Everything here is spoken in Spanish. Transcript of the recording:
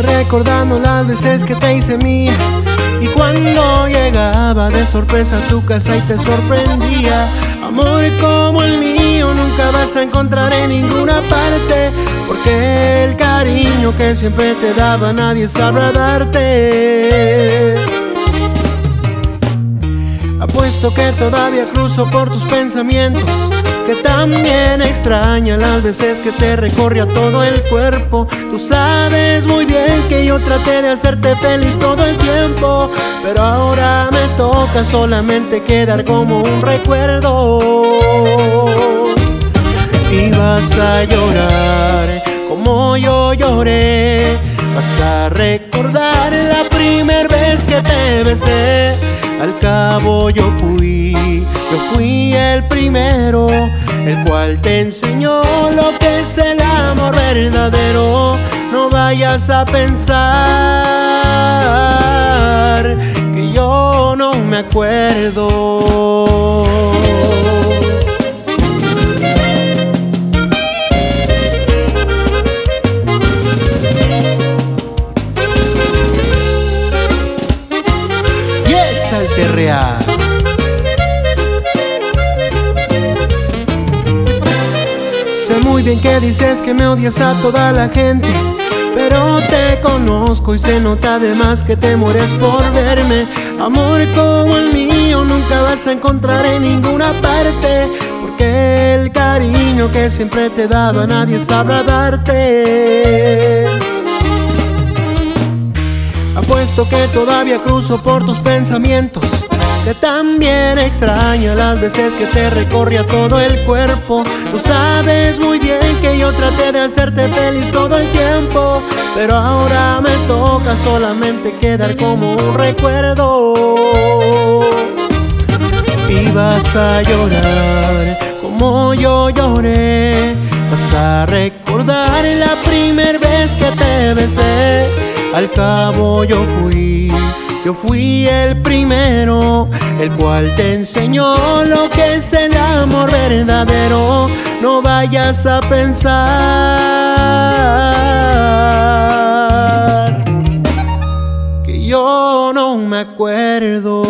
recordando las veces que te hice mía. Y cuando llegaba de sorpresa a tu casa y te sorprendía, amor como el mío nunca vas a encontrar en ninguna parte, porque el cariño que siempre te daba nadie sabrá darte. Apuesto que todavía cruzo por tus pensamientos que también extraña las veces que te recorría todo el cuerpo. Tú sabes muy bien que yo traté de hacerte feliz todo el tiempo, pero ahora me toca solamente quedar como un recuerdo. Y vas a llorar como yo lloré, vas a recordar la primera vez que te besé. Al cabo yo fui, yo fui el primero, el cual te enseñó lo que es el amor verdadero. No vayas a pensar que yo no me acuerdo. Real. Sé muy bien que dices que me odias a toda la gente, pero te conozco y se nota además que te mueres por verme. Amor como el mío nunca vas a encontrar en ninguna parte, porque el cariño que siempre te daba nadie sabrá darte. Apuesto que todavía cruzo por tus pensamientos que también extraña las veces que te recorría todo el cuerpo. Tú sabes muy bien que yo traté de hacerte feliz todo el tiempo, pero ahora me toca solamente quedar como un recuerdo. Y vas a llorar como yo lloré, vas a recordar la primera vez que te besé. Al cabo yo fui yo fui el primero, el cual te enseñó lo que es el amor verdadero. No vayas a pensar que yo no me acuerdo.